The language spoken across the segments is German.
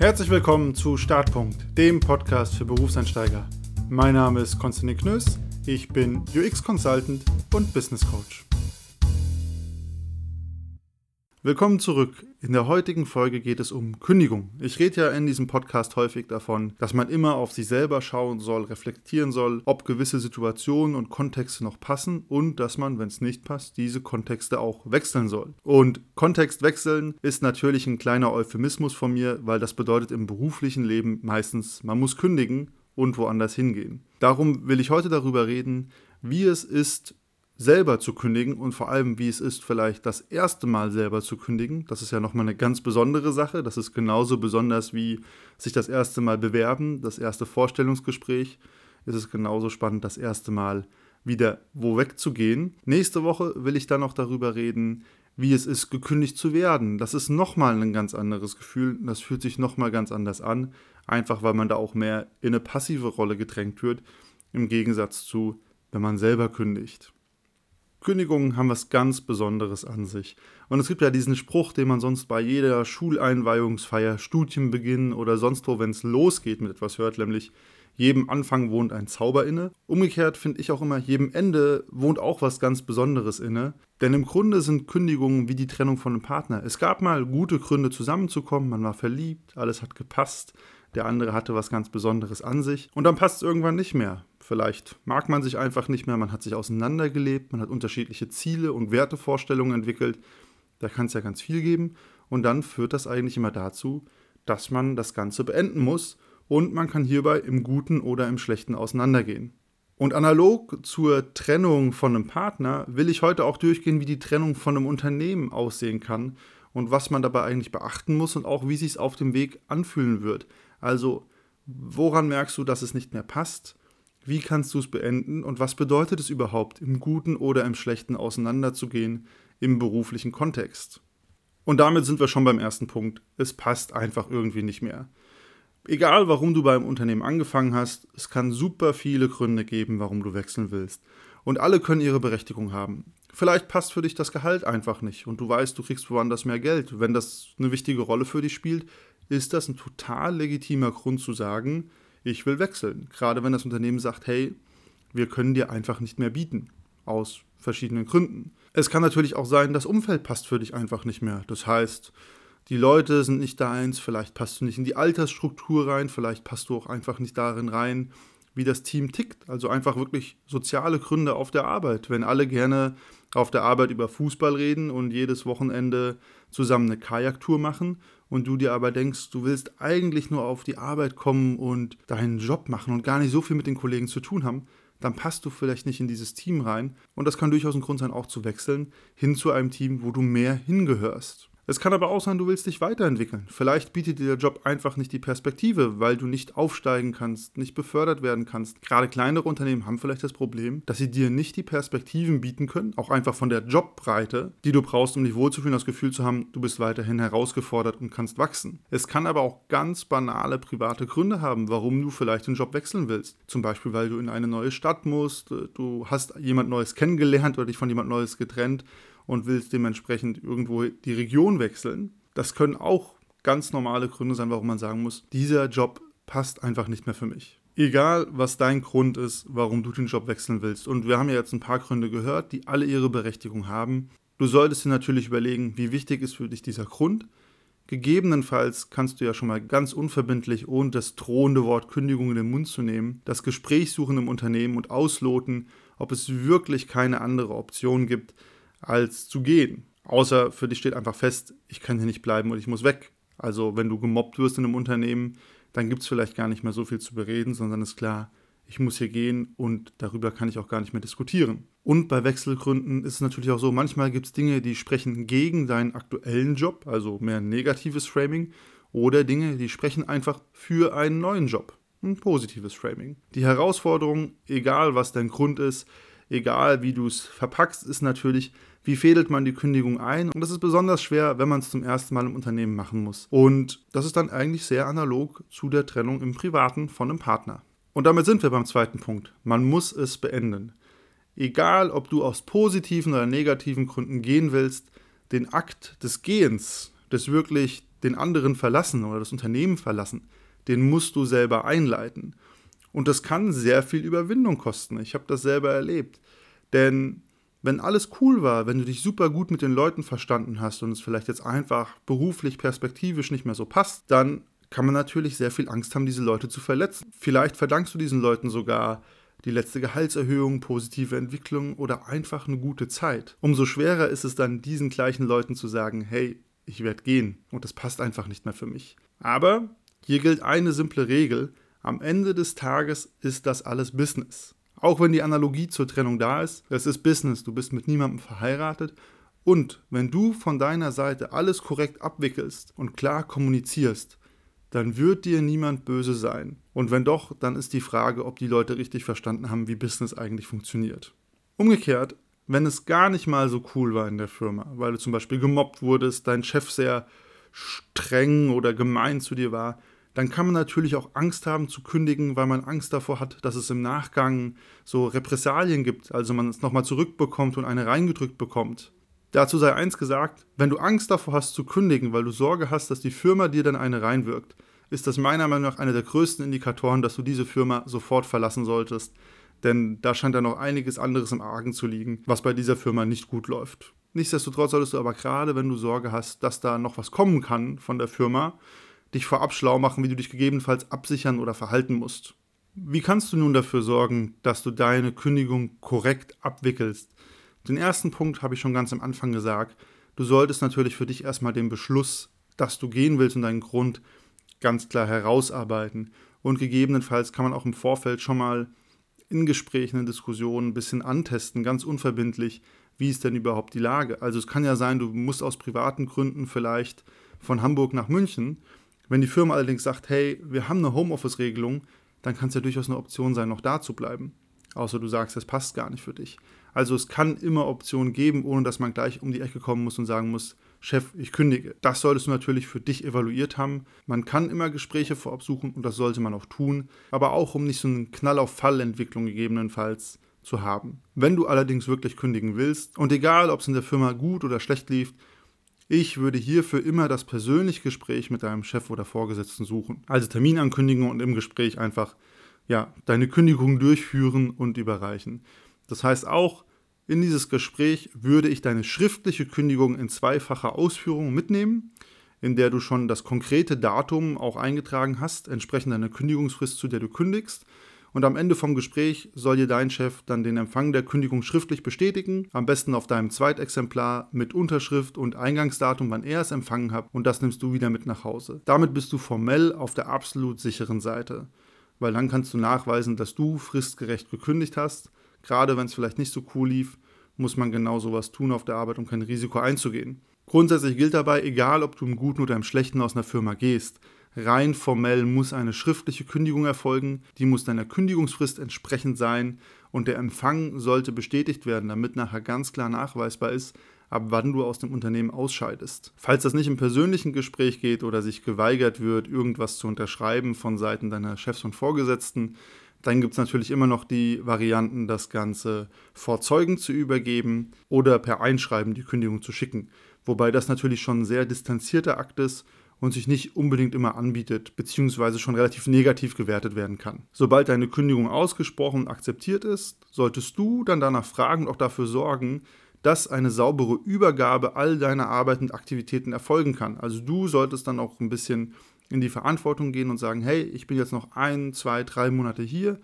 Herzlich willkommen zu Startpunkt, dem Podcast für Berufseinsteiger. Mein Name ist Konstantin Knöss, ich bin UX Consultant und Business Coach. Willkommen zurück. In der heutigen Folge geht es um Kündigung. Ich rede ja in diesem Podcast häufig davon, dass man immer auf sich selber schauen soll, reflektieren soll, ob gewisse Situationen und Kontexte noch passen und dass man, wenn es nicht passt, diese Kontexte auch wechseln soll. Und Kontext wechseln ist natürlich ein kleiner Euphemismus von mir, weil das bedeutet im beruflichen Leben meistens, man muss kündigen und woanders hingehen. Darum will ich heute darüber reden, wie es ist, selber zu kündigen und vor allem, wie es ist, vielleicht das erste Mal selber zu kündigen. Das ist ja nochmal eine ganz besondere Sache. Das ist genauso besonders wie sich das erste Mal bewerben, das erste Vorstellungsgespräch. Es ist genauso spannend, das erste Mal wieder wo wegzugehen. Nächste Woche will ich dann noch darüber reden, wie es ist, gekündigt zu werden. Das ist nochmal ein ganz anderes Gefühl. Das fühlt sich nochmal ganz anders an. Einfach weil man da auch mehr in eine passive Rolle gedrängt wird, im Gegensatz zu, wenn man selber kündigt. Kündigungen haben was ganz Besonderes an sich. Und es gibt ja diesen Spruch, den man sonst bei jeder Schuleinweihungsfeier, Studienbeginn oder sonst wo, wenn es losgeht mit etwas hört, nämlich jedem Anfang wohnt ein Zauber inne. Umgekehrt finde ich auch immer, jedem Ende wohnt auch was ganz Besonderes inne. Denn im Grunde sind Kündigungen wie die Trennung von einem Partner. Es gab mal gute Gründe zusammenzukommen, man war verliebt, alles hat gepasst, der andere hatte was ganz Besonderes an sich und dann passt es irgendwann nicht mehr. Vielleicht mag man sich einfach nicht mehr, man hat sich auseinandergelebt, man hat unterschiedliche Ziele und Wertevorstellungen entwickelt. Da kann es ja ganz viel geben. Und dann führt das eigentlich immer dazu, dass man das Ganze beenden muss und man kann hierbei im Guten oder im Schlechten auseinandergehen. Und analog zur Trennung von einem Partner will ich heute auch durchgehen, wie die Trennung von einem Unternehmen aussehen kann und was man dabei eigentlich beachten muss und auch wie sich es auf dem Weg anfühlen wird. Also, woran merkst du, dass es nicht mehr passt? Wie kannst du es beenden und was bedeutet es überhaupt, im Guten oder im Schlechten auseinanderzugehen im beruflichen Kontext? Und damit sind wir schon beim ersten Punkt. Es passt einfach irgendwie nicht mehr. Egal, warum du beim Unternehmen angefangen hast, es kann super viele Gründe geben, warum du wechseln willst. Und alle können ihre Berechtigung haben. Vielleicht passt für dich das Gehalt einfach nicht und du weißt, du kriegst woanders mehr Geld. Wenn das eine wichtige Rolle für dich spielt, ist das ein total legitimer Grund zu sagen, ich will wechseln. Gerade wenn das Unternehmen sagt, hey, wir können dir einfach nicht mehr bieten. Aus verschiedenen Gründen. Es kann natürlich auch sein, das Umfeld passt für dich einfach nicht mehr. Das heißt, die Leute sind nicht deins, vielleicht passt du nicht in die Altersstruktur rein, vielleicht passt du auch einfach nicht darin rein, wie das Team tickt. Also einfach wirklich soziale Gründe auf der Arbeit. Wenn alle gerne auf der Arbeit über Fußball reden und jedes Wochenende zusammen eine Kajaktour machen und du dir aber denkst, du willst eigentlich nur auf die Arbeit kommen und deinen Job machen und gar nicht so viel mit den Kollegen zu tun haben, dann passt du vielleicht nicht in dieses Team rein. Und das kann durchaus ein Grund sein, auch zu wechseln, hin zu einem Team, wo du mehr hingehörst. Es kann aber auch sein, du willst dich weiterentwickeln. Vielleicht bietet dir der Job einfach nicht die Perspektive, weil du nicht aufsteigen kannst, nicht befördert werden kannst. Gerade kleinere Unternehmen haben vielleicht das Problem, dass sie dir nicht die Perspektiven bieten können, auch einfach von der Jobbreite, die du brauchst, um dich wohlzufühlen, das Gefühl zu haben, du bist weiterhin herausgefordert und kannst wachsen. Es kann aber auch ganz banale private Gründe haben, warum du vielleicht den Job wechseln willst. Zum Beispiel, weil du in eine neue Stadt musst, du hast jemand Neues kennengelernt oder dich von jemand Neues getrennt und willst dementsprechend irgendwo die Region wechseln. Das können auch ganz normale Gründe sein, warum man sagen muss, dieser Job passt einfach nicht mehr für mich. Egal, was dein Grund ist, warum du den Job wechseln willst. Und wir haben ja jetzt ein paar Gründe gehört, die alle ihre Berechtigung haben. Du solltest dir natürlich überlegen, wie wichtig ist für dich dieser Grund. Gegebenenfalls kannst du ja schon mal ganz unverbindlich, ohne das drohende Wort Kündigung in den Mund zu nehmen, das Gespräch suchen im Unternehmen und ausloten, ob es wirklich keine andere Option gibt, als zu gehen. Außer für dich steht einfach fest, ich kann hier nicht bleiben und ich muss weg. Also wenn du gemobbt wirst in einem Unternehmen, dann gibt es vielleicht gar nicht mehr so viel zu bereden, sondern ist klar, ich muss hier gehen und darüber kann ich auch gar nicht mehr diskutieren. Und bei Wechselgründen ist es natürlich auch so, manchmal gibt es Dinge, die sprechen gegen deinen aktuellen Job, also mehr negatives Framing, oder Dinge, die sprechen einfach für einen neuen Job, ein positives Framing. Die Herausforderung, egal was dein Grund ist, egal wie du es verpackst, ist natürlich, wie fädelt man die Kündigung ein? Und das ist besonders schwer, wenn man es zum ersten Mal im Unternehmen machen muss. Und das ist dann eigentlich sehr analog zu der Trennung im Privaten von einem Partner. Und damit sind wir beim zweiten Punkt. Man muss es beenden. Egal, ob du aus positiven oder negativen Gründen gehen willst, den Akt des Gehens, des wirklich den anderen verlassen oder das Unternehmen verlassen, den musst du selber einleiten. Und das kann sehr viel Überwindung kosten. Ich habe das selber erlebt. Denn wenn alles cool war, wenn du dich super gut mit den Leuten verstanden hast und es vielleicht jetzt einfach beruflich perspektivisch nicht mehr so passt, dann kann man natürlich sehr viel Angst haben, diese Leute zu verletzen. Vielleicht verdankst du diesen Leuten sogar die letzte Gehaltserhöhung, positive Entwicklung oder einfach eine gute Zeit. Umso schwerer ist es dann, diesen gleichen Leuten zu sagen, hey, ich werde gehen und das passt einfach nicht mehr für mich. Aber hier gilt eine simple Regel, am Ende des Tages ist das alles Business. Auch wenn die Analogie zur Trennung da ist, es ist Business, du bist mit niemandem verheiratet und wenn du von deiner Seite alles korrekt abwickelst und klar kommunizierst, dann wird dir niemand böse sein. Und wenn doch, dann ist die Frage, ob die Leute richtig verstanden haben, wie Business eigentlich funktioniert. Umgekehrt, wenn es gar nicht mal so cool war in der Firma, weil du zum Beispiel gemobbt wurdest, dein Chef sehr streng oder gemein zu dir war, dann kann man natürlich auch Angst haben zu kündigen, weil man Angst davor hat, dass es im Nachgang so Repressalien gibt, also man es nochmal zurückbekommt und eine reingedrückt bekommt. Dazu sei eins gesagt, wenn du Angst davor hast zu kündigen, weil du Sorge hast, dass die Firma dir dann eine reinwirkt, ist das meiner Meinung nach einer der größten Indikatoren, dass du diese Firma sofort verlassen solltest. Denn da scheint da noch einiges anderes im Argen zu liegen, was bei dieser Firma nicht gut läuft. Nichtsdestotrotz solltest du aber gerade, wenn du Sorge hast, dass da noch was kommen kann von der Firma, dich vorab schlau machen, wie du dich gegebenenfalls absichern oder verhalten musst. Wie kannst du nun dafür sorgen, dass du deine Kündigung korrekt abwickelst? Den ersten Punkt habe ich schon ganz am Anfang gesagt. Du solltest natürlich für dich erstmal den Beschluss, dass du gehen willst und deinen Grund ganz klar herausarbeiten. Und gegebenenfalls kann man auch im Vorfeld schon mal in Gesprächen, in Diskussionen ein bisschen antesten, ganz unverbindlich, wie ist denn überhaupt die Lage. Also es kann ja sein, du musst aus privaten Gründen vielleicht von Hamburg nach München. Wenn die Firma allerdings sagt, hey, wir haben eine Homeoffice-Regelung, dann kann es ja durchaus eine Option sein, noch da zu bleiben. Außer du sagst, es passt gar nicht für dich. Also es kann immer Optionen geben, ohne dass man gleich um die Ecke kommen muss und sagen muss, Chef, ich kündige. Das solltest du natürlich für dich evaluiert haben. Man kann immer Gespräche vorab suchen und das sollte man auch tun, aber auch um nicht so einen Knall auf Fallentwicklung gegebenenfalls zu haben. Wenn du allerdings wirklich kündigen willst und egal, ob es in der Firma gut oder schlecht lief, ich würde hierfür immer das persönliche Gespräch mit deinem Chef oder Vorgesetzten suchen. Also Terminankündigung und im Gespräch einfach ja, deine Kündigung durchführen und überreichen. Das heißt auch, in dieses Gespräch würde ich deine schriftliche Kündigung in zweifacher Ausführung mitnehmen, in der du schon das konkrete Datum auch eingetragen hast, entsprechend deiner Kündigungsfrist, zu der du kündigst. Und am Ende vom Gespräch soll dir dein Chef dann den Empfang der Kündigung schriftlich bestätigen, am besten auf deinem Zweitexemplar mit Unterschrift und Eingangsdatum, wann er es empfangen hat, und das nimmst du wieder mit nach Hause. Damit bist du formell auf der absolut sicheren Seite, weil dann kannst du nachweisen, dass du fristgerecht gekündigt hast Gerade wenn es vielleicht nicht so cool lief, muss man genau sowas tun auf der Arbeit, um kein Risiko einzugehen. Grundsätzlich gilt dabei, egal ob du im Guten oder im Schlechten aus einer Firma gehst, rein formell muss eine schriftliche Kündigung erfolgen, die muss deiner Kündigungsfrist entsprechend sein und der Empfang sollte bestätigt werden, damit nachher ganz klar nachweisbar ist, ab wann du aus dem Unternehmen ausscheidest. Falls das nicht im persönlichen Gespräch geht oder sich geweigert wird, irgendwas zu unterschreiben von Seiten deiner Chefs und Vorgesetzten, dann gibt es natürlich immer noch die Varianten, das Ganze vor Zeugen zu übergeben oder per Einschreiben die Kündigung zu schicken. Wobei das natürlich schon ein sehr distanzierter Akt ist und sich nicht unbedingt immer anbietet, beziehungsweise schon relativ negativ gewertet werden kann. Sobald deine Kündigung ausgesprochen und akzeptiert ist, solltest du dann danach fragen und auch dafür sorgen, dass eine saubere Übergabe all deiner Arbeit und Aktivitäten erfolgen kann. Also du solltest dann auch ein bisschen in die Verantwortung gehen und sagen, hey, ich bin jetzt noch ein, zwei, drei Monate hier.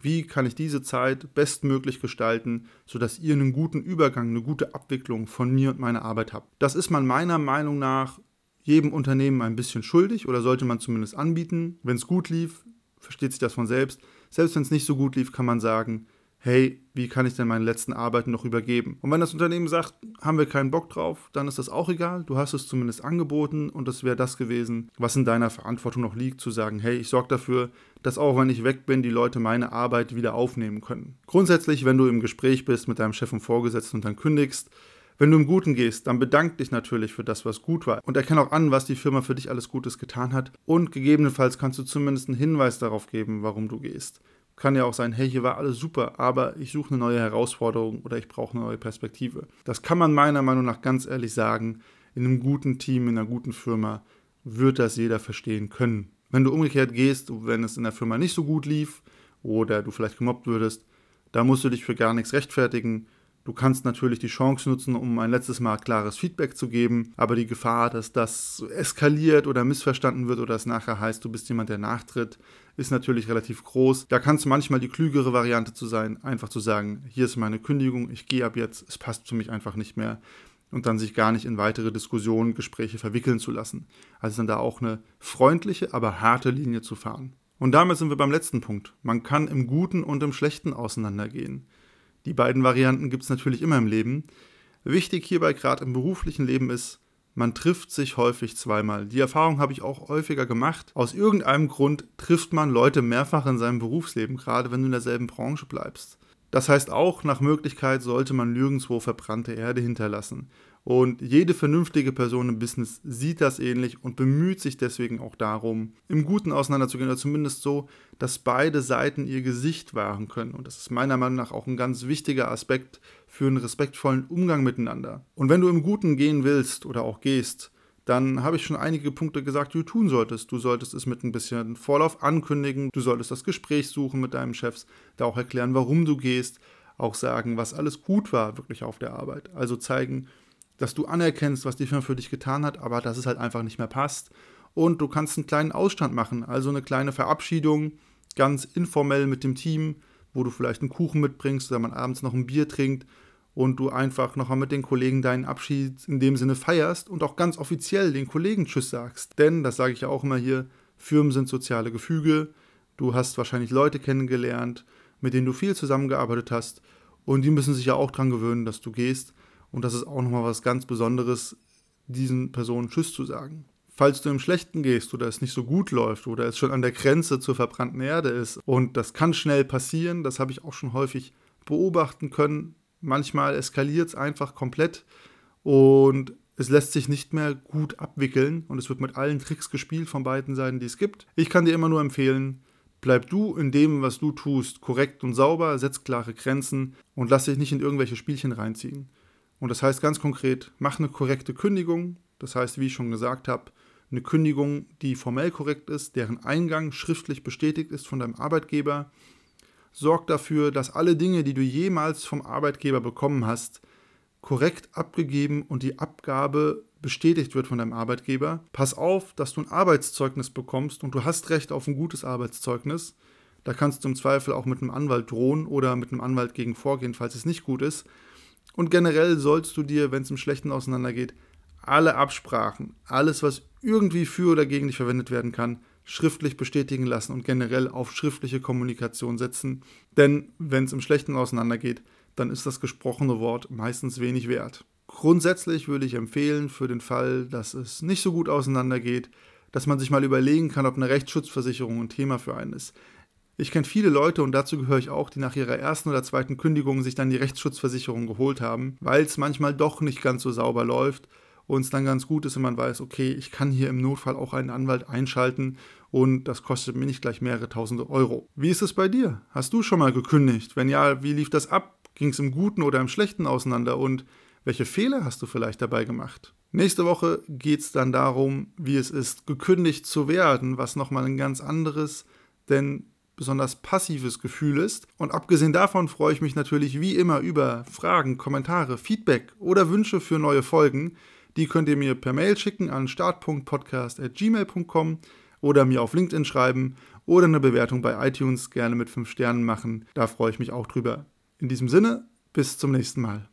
Wie kann ich diese Zeit bestmöglich gestalten, sodass ihr einen guten Übergang, eine gute Abwicklung von mir und meiner Arbeit habt? Das ist man meiner Meinung nach jedem Unternehmen ein bisschen schuldig oder sollte man zumindest anbieten. Wenn es gut lief, versteht sich das von selbst. Selbst wenn es nicht so gut lief, kann man sagen, hey, wie kann ich denn meine letzten Arbeiten noch übergeben? Und wenn das Unternehmen sagt, haben wir keinen Bock drauf, dann ist das auch egal. Du hast es zumindest angeboten und das wäre das gewesen, was in deiner Verantwortung noch liegt, zu sagen, hey, ich sorge dafür, dass auch wenn ich weg bin, die Leute meine Arbeit wieder aufnehmen können. Grundsätzlich, wenn du im Gespräch bist mit deinem Chef und Vorgesetzten und dann kündigst, wenn du im Guten gehst, dann bedank dich natürlich für das, was gut war und erkenne auch an, was die Firma für dich alles Gutes getan hat und gegebenenfalls kannst du zumindest einen Hinweis darauf geben, warum du gehst. Kann ja auch sein, hey, hier war alles super, aber ich suche eine neue Herausforderung oder ich brauche eine neue Perspektive. Das kann man meiner Meinung nach ganz ehrlich sagen, in einem guten Team, in einer guten Firma wird das jeder verstehen können. Wenn du umgekehrt gehst, wenn es in der Firma nicht so gut lief oder du vielleicht gemobbt würdest, da musst du dich für gar nichts rechtfertigen. Du kannst natürlich die Chance nutzen, um ein letztes Mal klares Feedback zu geben, aber die Gefahr, dass das eskaliert oder missverstanden wird oder es nachher heißt, du bist jemand, der nachtritt, ist natürlich relativ groß. Da kann es manchmal die klügere Variante zu sein, einfach zu sagen, hier ist meine Kündigung, ich gehe ab jetzt, es passt für mich einfach nicht mehr und dann sich gar nicht in weitere Diskussionen, Gespräche verwickeln zu lassen. Also dann da auch eine freundliche, aber harte Linie zu fahren. Und damit sind wir beim letzten Punkt. Man kann im Guten und im Schlechten auseinandergehen. Die beiden Varianten gibt es natürlich immer im Leben. Wichtig hierbei gerade im beruflichen Leben ist, man trifft sich häufig zweimal. Die Erfahrung habe ich auch häufiger gemacht. Aus irgendeinem Grund trifft man Leute mehrfach in seinem Berufsleben, gerade wenn du in derselben Branche bleibst. Das heißt auch, nach Möglichkeit sollte man nirgendwo verbrannte Erde hinterlassen. Und jede vernünftige Person im Business sieht das ähnlich und bemüht sich deswegen auch darum, im Guten auseinanderzugehen oder zumindest so, dass beide Seiten ihr Gesicht wahren können. Und das ist meiner Meinung nach auch ein ganz wichtiger Aspekt für einen respektvollen Umgang miteinander. Und wenn du im Guten gehen willst oder auch gehst, dann habe ich schon einige Punkte gesagt, die du tun solltest. Du solltest es mit ein bisschen Vorlauf ankündigen, du solltest das Gespräch suchen mit deinem Chef, da auch erklären, warum du gehst, auch sagen, was alles gut war wirklich auf der Arbeit. Also zeigen, dass du anerkennst, was die Firma für dich getan hat, aber dass es halt einfach nicht mehr passt. Und du kannst einen kleinen Ausstand machen, also eine kleine Verabschiedung, ganz informell mit dem Team, wo du vielleicht einen Kuchen mitbringst oder man abends noch ein Bier trinkt und du einfach nochmal mit den Kollegen deinen Abschied in dem Sinne feierst und auch ganz offiziell den Kollegen Tschüss sagst. Denn, das sage ich ja auch immer hier, Firmen sind soziale Gefüge, du hast wahrscheinlich Leute kennengelernt, mit denen du viel zusammengearbeitet hast und die müssen sich ja auch dran gewöhnen, dass du gehst und das ist auch nochmal was ganz Besonderes, diesen Personen Tschüss zu sagen. Falls du im Schlechten gehst oder es nicht so gut läuft oder es schon an der Grenze zur verbrannten Erde ist und das kann schnell passieren, das habe ich auch schon häufig beobachten können, Manchmal eskaliert es einfach komplett und es lässt sich nicht mehr gut abwickeln und es wird mit allen Tricks gespielt von beiden Seiten, die es gibt. Ich kann dir immer nur empfehlen, bleib du in dem, was du tust, korrekt und sauber, setz klare Grenzen und lass dich nicht in irgendwelche Spielchen reinziehen. Und das heißt ganz konkret, mach eine korrekte Kündigung. Das heißt, wie ich schon gesagt habe, eine Kündigung, die formell korrekt ist, deren Eingang schriftlich bestätigt ist von deinem Arbeitgeber sorg dafür, dass alle Dinge, die du jemals vom Arbeitgeber bekommen hast, korrekt abgegeben und die Abgabe bestätigt wird von deinem Arbeitgeber. Pass auf, dass du ein Arbeitszeugnis bekommst und du hast Recht auf ein gutes Arbeitszeugnis. Da kannst du im Zweifel auch mit einem Anwalt drohen oder mit einem Anwalt gegen vorgehen, falls es nicht gut ist. Und generell sollst du dir, wenn es im Schlechten auseinandergeht, alle Absprachen, alles, was irgendwie für oder gegen dich verwendet werden kann, schriftlich bestätigen lassen und generell auf schriftliche Kommunikation setzen. Denn wenn es im Schlechten auseinandergeht, dann ist das gesprochene Wort meistens wenig wert. Grundsätzlich würde ich empfehlen, für den Fall, dass es nicht so gut auseinandergeht, dass man sich mal überlegen kann, ob eine Rechtsschutzversicherung ein Thema für einen ist. Ich kenne viele Leute und dazu gehöre ich auch, die nach ihrer ersten oder zweiten Kündigung sich dann die Rechtsschutzversicherung geholt haben, weil es manchmal doch nicht ganz so sauber läuft und es dann ganz gut ist, wenn man weiß, okay, ich kann hier im Notfall auch einen Anwalt einschalten und das kostet mir nicht gleich mehrere tausende Euro. Wie ist es bei dir? Hast du schon mal gekündigt? Wenn ja, wie lief das ab? Ging es im Guten oder im Schlechten auseinander und welche Fehler hast du vielleicht dabei gemacht? Nächste Woche geht es dann darum, wie es ist, gekündigt zu werden, was nochmal ein ganz anderes, denn besonders passives Gefühl ist. Und abgesehen davon freue ich mich natürlich wie immer über Fragen, Kommentare, Feedback oder Wünsche für neue Folgen. Die könnt ihr mir per Mail schicken an start.podcast.gmail.com oder mir auf LinkedIn schreiben oder eine Bewertung bei iTunes gerne mit 5 Sternen machen. Da freue ich mich auch drüber. In diesem Sinne, bis zum nächsten Mal.